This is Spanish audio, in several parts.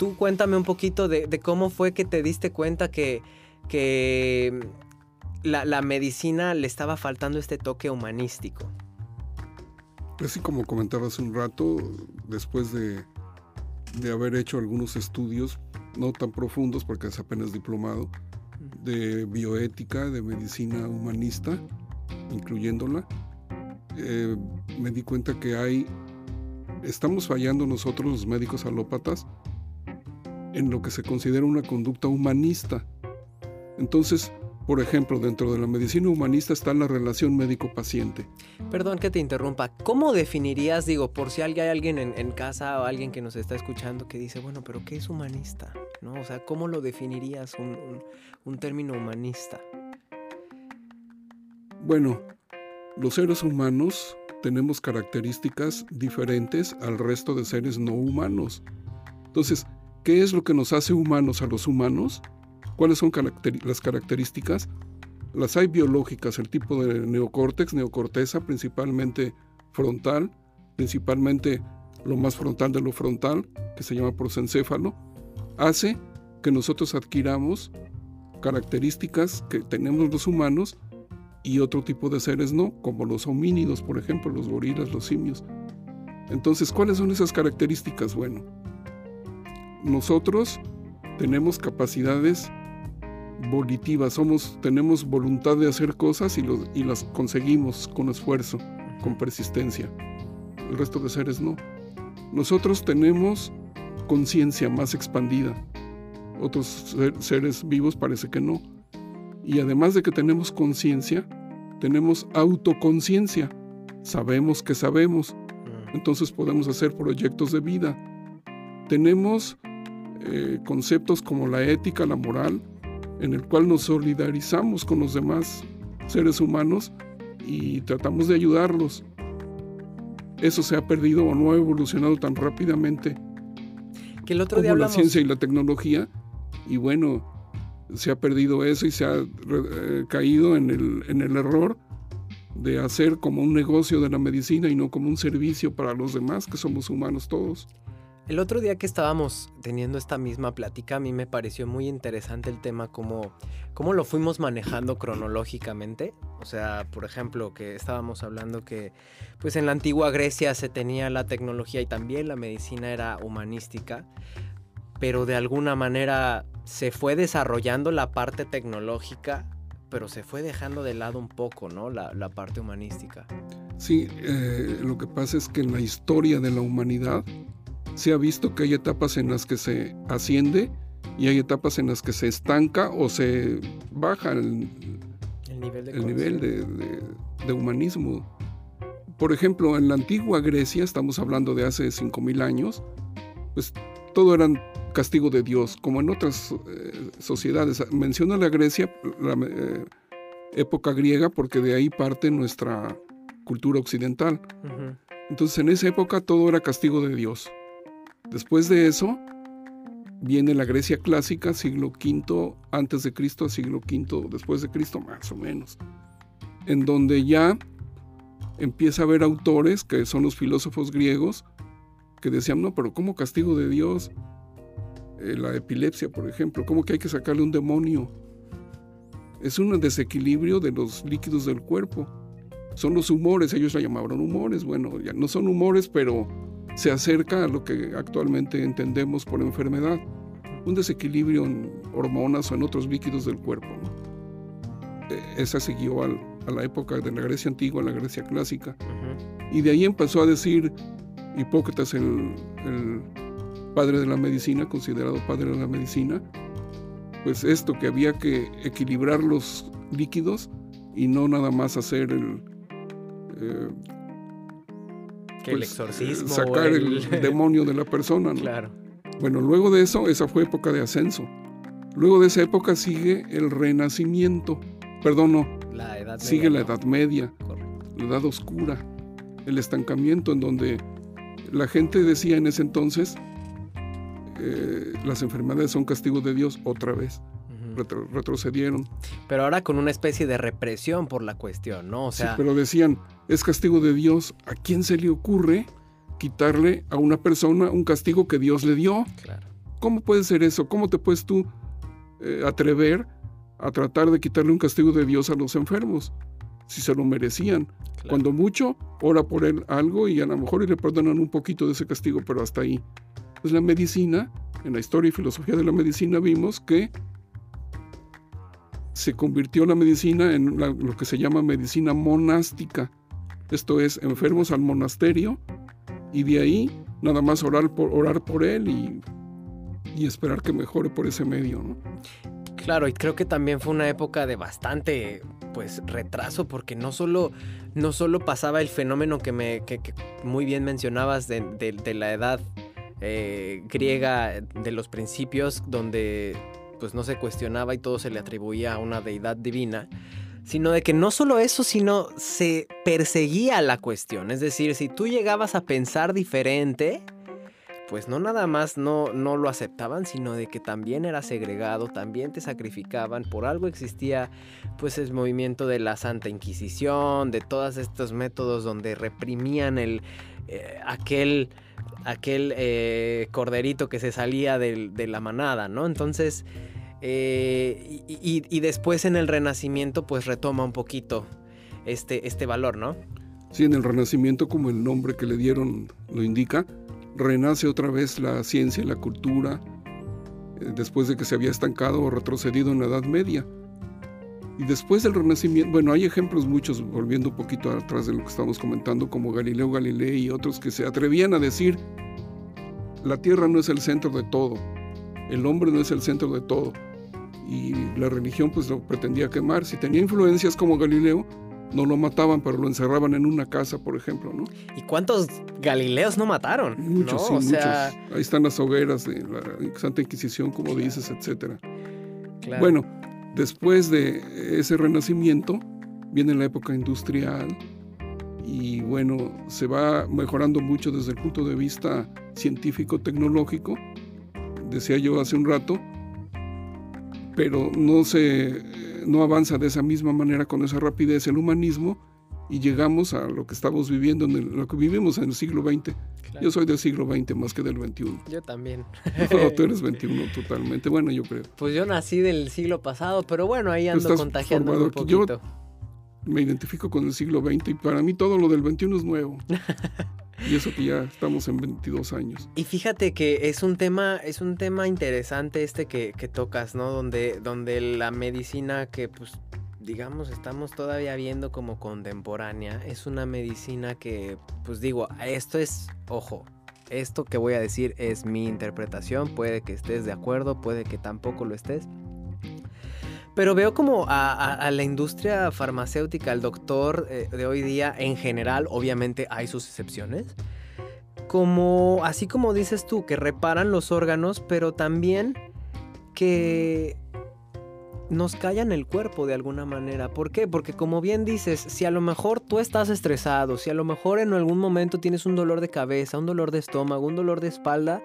tú cuéntame un poquito de, cómo fue que te diste cuenta que, que la, la, medicina le estaba faltando este toque humanístico. Así como comentaba hace un rato, después de, de haber hecho algunos estudios, no tan profundos porque es apenas diplomado, de bioética, de medicina humanista, incluyéndola, eh, me di cuenta que hay, estamos fallando nosotros los médicos alópatas en lo que se considera una conducta humanista. Entonces, por ejemplo, dentro de la medicina humanista está la relación médico-paciente. Perdón que te interrumpa. ¿Cómo definirías, digo, por si hay alguien en, casa o alguien que nos está escuchando que dice, bueno, pero ¿qué es humanista? ¿No? O sea, ¿cómo lo definirías un término humanista? Bueno, los seres humanos tenemos características diferentes al resto de seres no humanos. Entonces, ¿qué es lo que nos hace humanos a los humanos? ¿Cuáles son las características? Las hay biológicas, el tipo de neocórtex, neocorteza, principalmente frontal, principalmente lo más frontal de lo frontal, que se llama prosencéfalo, hace que nosotros adquiramos características que tenemos los humanos y otro tipo de seres no, como los homínidos, por ejemplo, los gorilas, los simios. Entonces, ¿cuáles son esas características? Bueno, nosotros tenemos capacidades volitivas, somos, tenemos voluntad de hacer cosas y, y las conseguimos con esfuerzo, con persistencia. El resto de seres no. Nosotros tenemos conciencia más expandida. Otros seres vivos parece que no. Y además de que tenemos conciencia, tenemos autoconciencia. Sabemos que sabemos. Entonces podemos hacer proyectos de vida. Tenemos eh, conceptos como la ética, la moral, en el cual nos solidarizamos con los demás seres humanos y tratamos de ayudarlos. Eso se ha perdido o no ha evolucionado tan rápidamente que el otro día la ciencia y la tecnología. Y bueno, se ha perdido eso y se ha eh, caído en el, en el error de hacer como un negocio de la medicina y no como un servicio para los demás, que somos humanos todos. El otro día que estábamos teniendo esta misma plática, a mí me pareció muy interesante el tema, como cómo lo fuimos manejando cronológicamente. O sea, por ejemplo, que estábamos hablando que pues en la antigua Grecia se tenía la tecnología y también la medicina era humanística, pero de alguna manera se fue desarrollando la parte tecnológica, pero se fue dejando de lado un poco, ¿no? La, parte humanística. Sí, eh, lo que pasa es que en la historia de la humanidad se ha visto que hay etapas en las que se asciende y hay etapas en las que se estanca o se baja el, nivel, de, humanismo. Por ejemplo, en la antigua Grecia, estamos hablando de hace 5.000 años, pues todo eran castigo de Dios, como en otras eh, sociedades. Menciona la Grecia, la eh, época griega, porque de ahí parte nuestra cultura occidental. Entonces en esa época todo era castigo de Dios. Después de eso viene la Grecia clásica, siglo V antes de Cristo, siglo V después de Cristo, más o menos, en donde ya empieza a haber autores que son los filósofos griegos que decían, no, pero ¿cómo castigo de Dios? Eh, la epilepsia, por ejemplo, ¿cómo que hay que sacarle un demonio? Es un desequilibrio de los líquidos del cuerpo. Son los humores, ellos la llamaban humores, bueno, ya no son humores, pero se acerca a lo que actualmente entendemos por enfermedad, un desequilibrio en hormonas o en otros líquidos del cuerpo. E, esa siguió a la época de la Grecia antigua, la Grecia clásica. Y de ahí empezó a decir Hipócrates, el padre de la medicina, considerado padre de la medicina, pues esto que había que equilibrar los líquidos y no nada más hacer el... Eh, que el pues, exorcismo. Sacar el... demonio de la persona. Claro. Bueno, luego de eso, esa fue época de ascenso. Luego de esa época sigue el renacimiento. Perdón, no. La edad sigue la Edad Media. La Edad Oscura. El estancamiento en donde la gente decía en ese entonces eh, las enfermedades son castigo de Dios otra vez. Retrocedieron. Pero ahora con una especie de represión por la cuestión, ¿no? O sea... Sí, pero decían, es castigo de Dios. ¿A quién se le ocurre quitarle a una persona un castigo que Dios le dio? Claro. ¿Cómo puede ser eso? ¿Cómo te puedes tú eh, atrever a tratar de quitarle un castigo de Dios a los enfermos? Si se lo merecían. Cuando mucho, ora por él algo y a lo mejor le perdonan un poquito de ese castigo, pero hasta ahí. Pues la medicina, en la historia y filosofía de la medicina vimos que se convirtió la medicina en lo que se llama medicina monástica. Esto es, enfermos al monasterio y de ahí nada más orar por, orar por él y, esperar que mejore por ese medio. Claro, y creo que también fue una época de bastante pues retraso porque no solo, no solo pasaba el fenómeno que, me, que, muy bien mencionabas de, de, la edad eh, griega, de los principios, donde pues no se cuestionaba y todo se le atribuía a una deidad divina, sino de que no solo eso, sino se perseguía la cuestión. Es decir, si tú llegabas a pensar diferente, pues no nada más no, no lo aceptaban, sino de que también era segregado, también te sacrificaban, por algo existía pues el movimiento de la Santa Inquisición, de todos estos métodos donde reprimían el, eh, aquel, aquel eh, corderito que se salía de, de la manada, ¿no? Entonces eh, y, después en el Renacimiento pues retoma un poquito este, este valor, ¿no? Sí, en el Renacimiento, como el nombre que le dieron lo indica, renace otra vez la ciencia y la cultura eh, después de que se había estancado o retrocedido en la Edad Media. Y después del Renacimiento, bueno, hay ejemplos muchos, volviendo un poquito atrás de lo que estamos comentando, como Galileo Galilei y otros que se atrevían a decir, la Tierra no es el centro de todo, el hombre no es el centro de todo y la religión pues lo pretendía quemar. Si tenía influencias como Galileo, no lo mataban, pero lo encerraban en una casa, por ejemplo, ¿no? ¿Y cuántos Galileos no mataron? Muchos, sí, muchos. Ahí están las hogueras de la Santa Inquisición, como dices, etcétera. Bueno, después de ese renacimiento viene la época industrial y bueno, se va mejorando mucho desde el punto de vista científico-tecnológico. Decía yo hace un rato, pero no se no avanza de esa misma manera con esa rapidez el humanismo y llegamos a lo que estamos viviendo en lo que vivimos en el siglo XX. Yo soy del siglo XX más que del XXI. Yo también. No, tú eres XXI totalmente. Bueno, yo creo. Pues yo nací del siglo pasado, pero bueno, ahí ando contagiando un poquito. Yo me identifico con el siglo XX y para mí todo lo del XXI es nuevo. Y eso que ya estamos en 22 años. Y fíjate que es un tema, es un tema interesante este que, tocas, ¿no? Donde, donde la medicina que pues digamos estamos todavía viendo como contemporánea, es una medicina que, pues digo, esto es, ojo, esto que voy a decir es mi interpretación, puede que estés de acuerdo, puede que tampoco lo estés. Pero veo como a, la industria farmacéutica, al doctor eh, de hoy día en general, obviamente hay sus excepciones, como, así como dices tú, que reparan los órganos, pero también que nos callan el cuerpo de alguna manera. ¿Por qué? Porque como bien dices, si a lo mejor tú estás estresado, si a lo mejor en algún momento tienes un dolor de cabeza, un dolor de estómago, un dolor de espalda,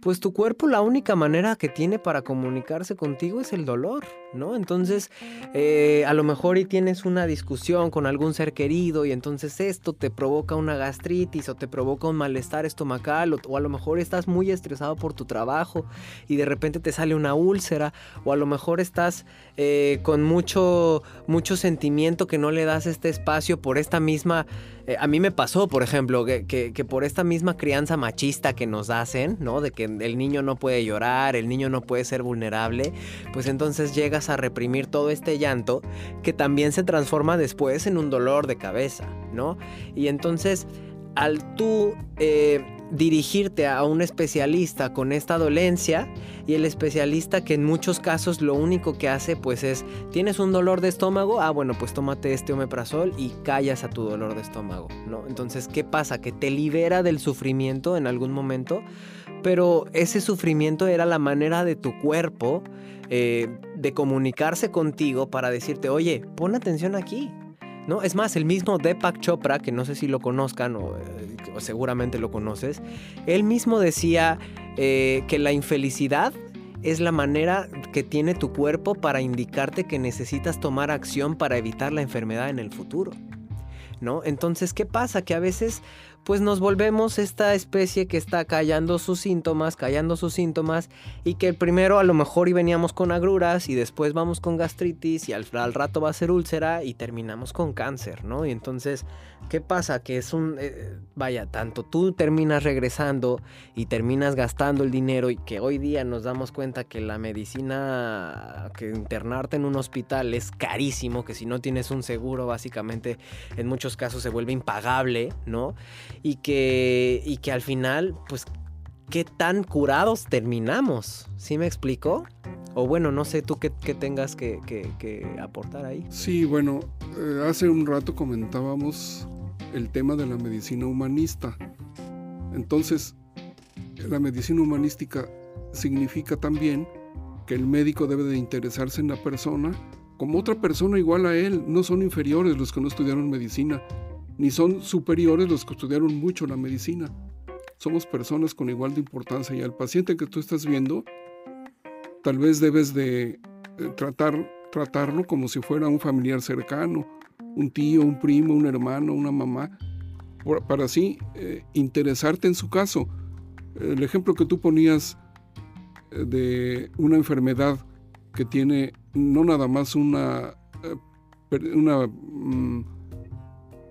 pues tu cuerpo la única manera que tiene para comunicarse contigo es el dolor, ¿no? Entonces, eh, a lo mejor y tienes una discusión con algún ser querido y entonces esto te provoca una gastritis o te provoca un malestar estomacal o, a lo mejor estás muy estresado por tu trabajo y de repente te sale una úlcera o a lo mejor estás eh, con mucho, mucho sentimiento que no le das este espacio por esta misma eh, a mí me pasó, por ejemplo, que, por esta misma crianza machista que nos hacen, ¿no? De que el niño no puede llorar, el niño no puede ser vulnerable, pues entonces llegas a reprimir todo este llanto que también se transforma después en un dolor de cabeza, ¿no? Y entonces, al tú... Eh, dirigirte a un especialista con esta dolencia y el especialista que en muchos casos lo único que hace pues es tienes un dolor de estómago, ah bueno pues tómate este omeprazol y callas a tu dolor de estómago, ¿no? Entonces, ¿qué pasa? Que te libera del sufrimiento en algún momento, pero ese sufrimiento era la manera de tu cuerpo eh, de comunicarse contigo para decirte, oye, pon atención aquí, ¿no? Es más, el mismo Deepak Chopra, que no sé si lo conozcan o, eh, seguramente lo conoces, él mismo decía eh, que la infelicidad es la manera que tiene tu cuerpo para indicarte que necesitas tomar acción para evitar la enfermedad en el futuro. ¿No? Entonces, ¿qué pasa? Que a veces pues nos volvemos esta especie que está callando sus síntomas, callando sus síntomas y que primero a lo mejor y veníamos con agruras y después vamos con gastritis y al, rato va a ser úlcera y terminamos con cáncer, ¿no? Y entonces, ¿qué pasa? Que es un, eh, vaya, tanto tú terminas regresando y terminas gastando el dinero y que hoy día nos damos cuenta que la medicina, que internarte en un hospital es carísimo, que si no tienes un seguro básicamente en muchos casos se vuelve impagable, ¿no? Y que, y que al final, pues, qué tan curados terminamos. ¿Sí me explico? O bueno, no sé tú qué, tengas que, aportar ahí. Sí, bueno, eh, hace un rato comentábamos el tema de la medicina humanista. Entonces, la medicina humanística significa también que el médico debe de interesarse en la persona como otra persona igual a él. No son inferiores los que no estudiaron medicina ni son superiores los que estudiaron mucho la medicina. Somos personas con igual de importancia y al paciente que tú estás viendo, tal vez debes de eh, tratar, tratarlo como si fuera un familiar cercano, un tío, un primo, un hermano, una mamá, para así eh, interesarte en su caso. El ejemplo que tú ponías eh, de una enfermedad que tiene no nada más una, una mm,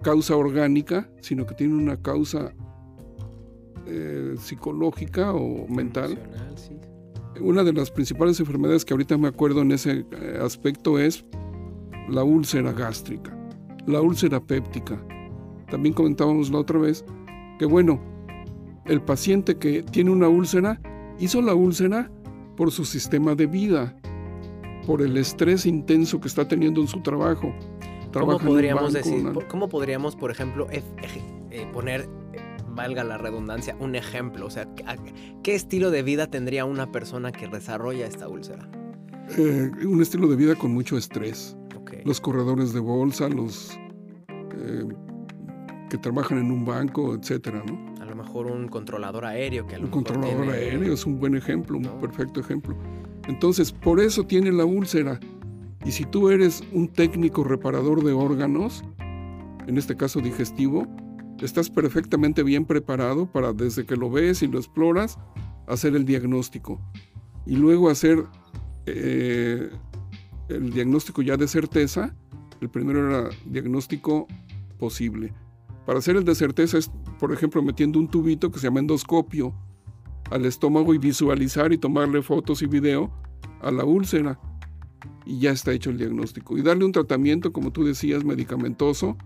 causa orgánica, sino que tiene una causa eh, psicológica o mental. Una de las principales enfermedades que ahorita me acuerdo en ese eh, aspecto es la úlcera gástrica, la úlcera péptica. También comentábamos la otra vez que, bueno, el paciente que tiene una úlcera hizo la úlcera por su sistema de vida, por el estrés intenso que está teniendo en su trabajo, ¿Cómo podríamos decir, cómo podríamos, por ejemplo, eh, poner, valga la redundancia, un ejemplo? O sea, ¿qué estilo de vida tendría una persona que desarrolla esta úlcera? Eh, un estilo de vida con mucho estrés. Los corredores de bolsa, los eh, que trabajan en un banco, etcétera, ¿no? A lo mejor un controlador aéreo que a lo Un controlador aéreo es un buen ejemplo, un perfecto ejemplo. Entonces, por eso tiene la úlcera y si tú eres un técnico reparador de órganos, en este caso digestivo, estás perfectamente bien preparado para desde que lo ves y lo exploras, hacer el diagnóstico. Y luego hacer eh, el diagnóstico ya de certeza. El primero era diagnóstico posible. Para hacer el de certeza es, por ejemplo, metiendo un tubito que se llama endoscopio al estómago y visualizar y tomarle fotos y video a la úlcera y ya está hecho el diagnóstico. Y darle un tratamiento, como tú decías, medicamentoso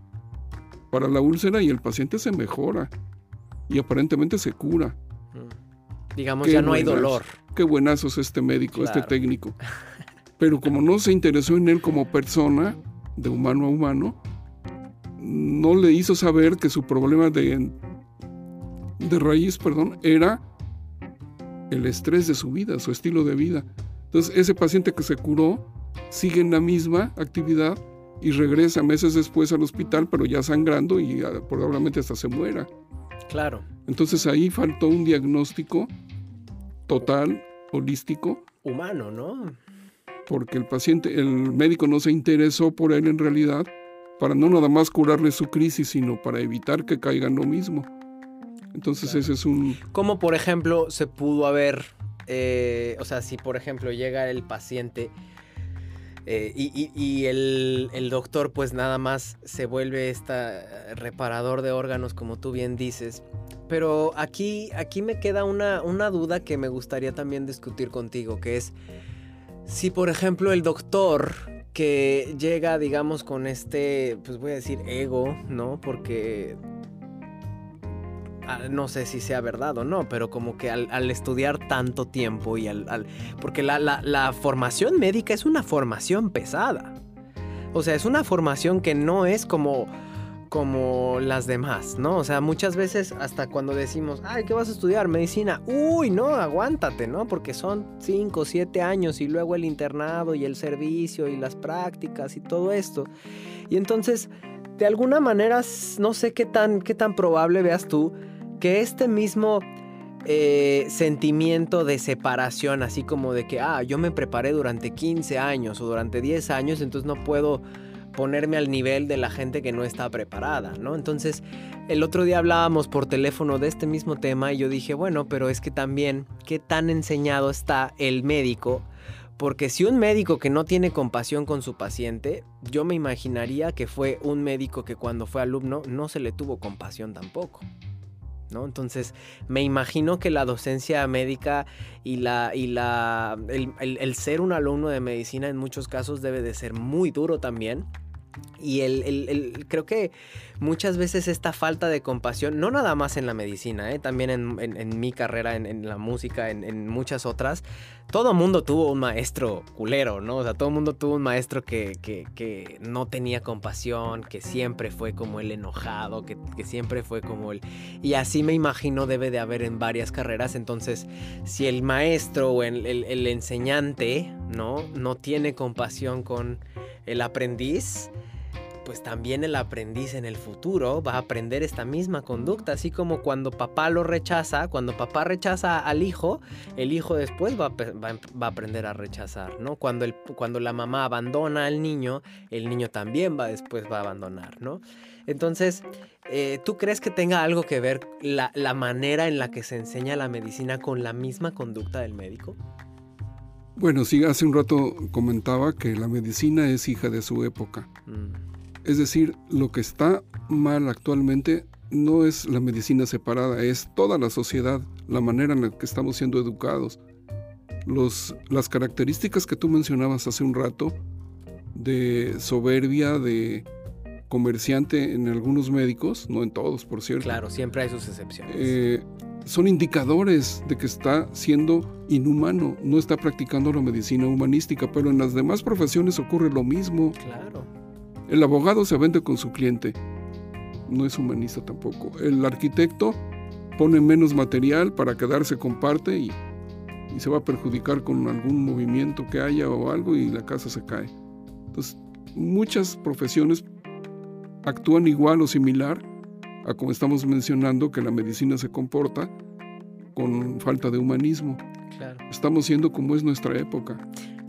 para la úlcera y el paciente se mejora y aparentemente se cura. Mm. Digamos, ya no hay dolor. Qué buenazo es este médico, este técnico. Pero como no se interesó en él como persona, de humano a humano, no le hizo saber que su problema de, de raíz, perdón, era el estrés de su vida, su estilo de vida. Entonces, ese paciente que se curó sigue en la misma actividad y regresa meses después al hospital, pero ya sangrando y ah, probablemente hasta se muera. Claro. Entonces ahí faltó un diagnóstico total, holístico. Humano, ¿no? Porque el paciente, el médico no se interesó por él en realidad para no nada más curarle su crisis, sino para evitar que caiga en lo mismo. Entonces ese es un... ¿Cómo, por ejemplo, se pudo haber, eh, o sea, si por ejemplo llega el paciente eh, y, el, doctor pues nada más se vuelve esta reparador de órganos como tú bien dices. Pero aquí, aquí me queda una, una duda que me gustaría también discutir contigo, que es si por ejemplo el doctor que llega digamos con este, pues voy a decir ego, ¿no? Porque no sé si sea verdad o no, pero como que al, estudiar tanto tiempo y al... porque la, formación médica es una formación pesada. O sea, es una formación que no es como como las demás, ¿no? O sea, muchas veces hasta cuando decimos, ay, ¿qué vas a estudiar? Medicina. Uy, no, aguántate, ¿no? Porque son 5 o 7 años y luego el internado y el servicio y las prácticas y todo esto. Y entonces, de alguna manera, no sé qué tan, qué tan probable veas tú que este mismo eh, sentimiento de separación, así como de que, ah, yo me preparé durante 15 años o durante 10 años, entonces no puedo ponerme al nivel de la gente que no está preparada, ¿no? Entonces, el otro día hablábamos por teléfono de este mismo tema y yo dije, bueno, pero es que también, ¿qué tan enseñado está el médico? Porque si un médico que no tiene compasión con su paciente, yo me imaginaría que fue un médico que cuando fue alumno no se le tuvo compasión tampoco. ¿No? Entonces, me imagino que la docencia médica y, la, y la, el, ser un alumno de medicina en muchos casos debe de ser muy duro también. Y el, creo que muchas veces esta falta de compasión, no nada más en la medicina, ¿eh? también en, mi carrera, en, la música, en, muchas otras, todo mundo tuvo un maestro culero, ¿no? O sea, todo mundo tuvo un maestro que, que, no tenía compasión, que siempre fue como el enojado, que, siempre fue como el... Y así me imagino debe de haber en varias carreras, entonces si el maestro o el, el enseñante, ¿no? No tiene compasión con el aprendiz, pues también el aprendiz en el futuro va a aprender esta misma conducta, así como cuando papá lo rechaza, cuando papá rechaza al hijo, el hijo después va a, aprender a rechazar, ¿no? Cuando, el, cuando la mamá abandona al niño, el niño también va después va a abandonar, ¿no? Entonces, eh, ¿tú crees que tenga algo que ver la, la manera en la que se enseña la medicina con la misma conducta del médico? Bueno, sí, hace un rato comentaba que la medicina es hija de su época. Mm. Es decir, lo que está mal actualmente no es la medicina separada, es toda la sociedad, la manera en la que estamos siendo educados. Los, las características que tú mencionabas hace un rato, de soberbia, de comerciante en algunos médicos, no en todos, por cierto. Claro, siempre hay sus excepciones. Eh, son indicadores de que está siendo inhumano, no está practicando la medicina humanística, pero en las demás profesiones ocurre lo mismo. Claro. El abogado se vende con su cliente, no es humanista tampoco. El arquitecto pone menos material para quedarse con parte y, se va a perjudicar con algún movimiento que haya o algo y la casa se cae. Entonces, muchas profesiones actúan igual o similar a como estamos mencionando que la medicina se comporta con falta de humanismo. Estamos siendo como es nuestra época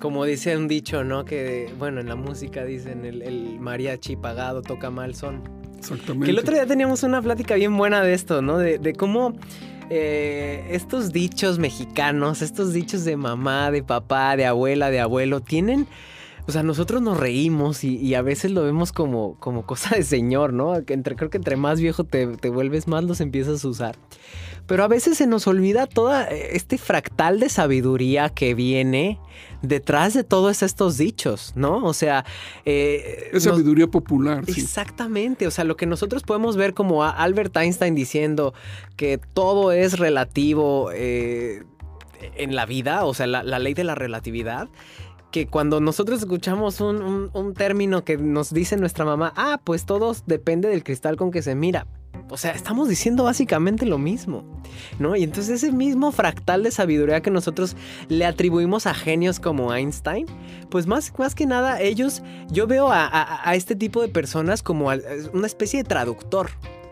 como dice un dicho, ¿no? Que, bueno, en la música dicen el, mariachi pagado toca mal son. Exactamente. Que el otro día teníamos una plática bien buena de esto, ¿no? De, cómo eh, estos dichos mexicanos, estos dichos de mamá, de papá, de abuela, de abuelo, tienen... O sea, nosotros nos reímos y, a veces lo vemos como, como cosa de señor, ¿no? entre, creo que entre más viejo te, te vuelves, más los empiezas a usar. Pero a veces se nos olvida todo eh, este fractal de sabiduría que viene detrás de todos estos dichos, ¿no? O sea... Eh, es sabiduría popular. Exactamente, o sea, lo que nosotros podemos ver como Albert Einstein diciendo que todo es relativo eh, en la vida, o sea, la, ley de la relatividad, que cuando nosotros escuchamos un, un, término que nos dice nuestra mamá, ah, pues todo depende del cristal con que se mira. O sea, estamos diciendo básicamente lo mismo, ¿no? Y entonces ese mismo fractal de sabiduría que nosotros le atribuimos a genios como Einstein, pues más, más que nada ellos, yo veo a, este tipo de personas como una especie de traductor,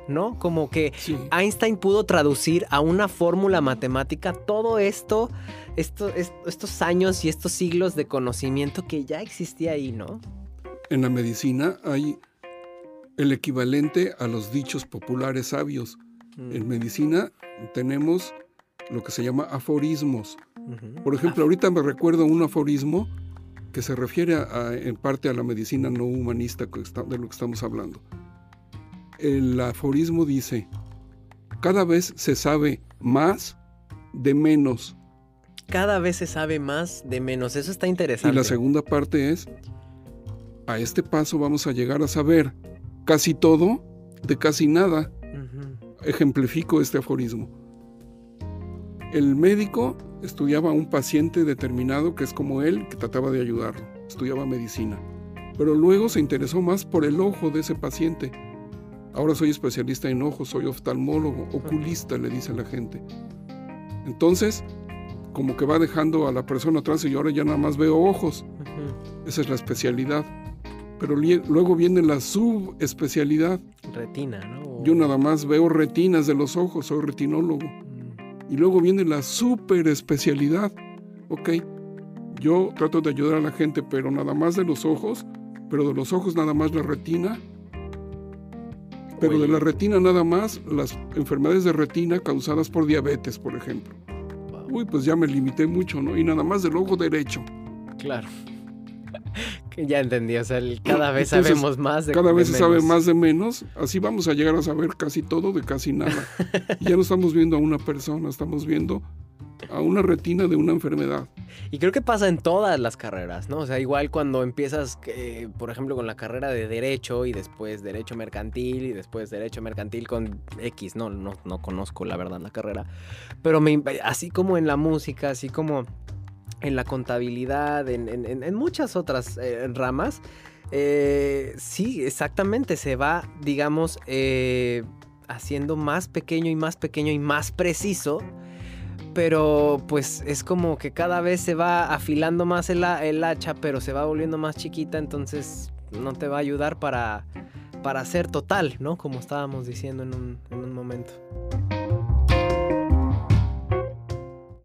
¿no? Como que Einstein pudo traducir a una fórmula matemática todo esto, esto, estos años y estos siglos de conocimiento que ya existía ahí, ¿no? En la medicina hay el equivalente a los dichos populares sabios. Mm. En medicina tenemos lo que se llama aforismos. Por ejemplo, ahorita me recuerdo un aforismo que se refiere en parte a la medicina no humanista de lo que estamos hablando. El aforismo dice, cada vez se sabe más de menos. Cada vez se sabe más de menos. Eso está interesante. Y la segunda parte es, a este paso vamos a llegar a saber casi todo de casi nada. Ejemplifico este aforismo. El médico estudiaba a un paciente determinado que es como él, que trataba de ayudarlo. Estudiaba medicina. Pero luego se interesó más por el ojo de ese paciente. Ahora soy especialista en ojos, soy oftalmólogo, oculista, le dice la gente. Entonces, como que va dejando a la persona atrás y ahora ya nada más veo ojos. Esa es la especialidad pero luego viene la subespecialidad. Retina, ¿no? Yo nada más veo retinas de los ojos, soy retinólogo. Mm. Y luego viene la super especialidad. Ok, yo trato de ayudar a la gente, pero nada más de los ojos, pero de los ojos nada más la retina. Pero de la retina nada más las enfermedades de retina causadas por diabetes, por ejemplo. Uy, pues ya me limité mucho, ¿no? Y nada más del ojo derecho. Claro. ya entendí, o sea, cada vez sabemos más de Cada vez se sabe más de menos, así vamos a llegar a saber casi todo de casi nada. ya no estamos viendo a una persona, estamos viendo a una retina de una enfermedad. Y creo que pasa en todas las carreras, ¿no? O sea, igual cuando empiezas, eh, por ejemplo, con la carrera de Derecho y después Derecho Mercantil y después Derecho Mercantil con X, no, no, no conozco la verdad la carrera, pero me, así como en la música, así como en la contabilidad, en, muchas otras eh, ramas, eh, sí, exactamente, se va, digamos, haciendo más pequeño y más pequeño y más preciso pero pues es como que cada vez se va afilando más el, hacha, pero se va volviendo más chiquita, entonces no te va a ayudar para, para ser total, ¿no? Como estábamos diciendo en un, en un momento.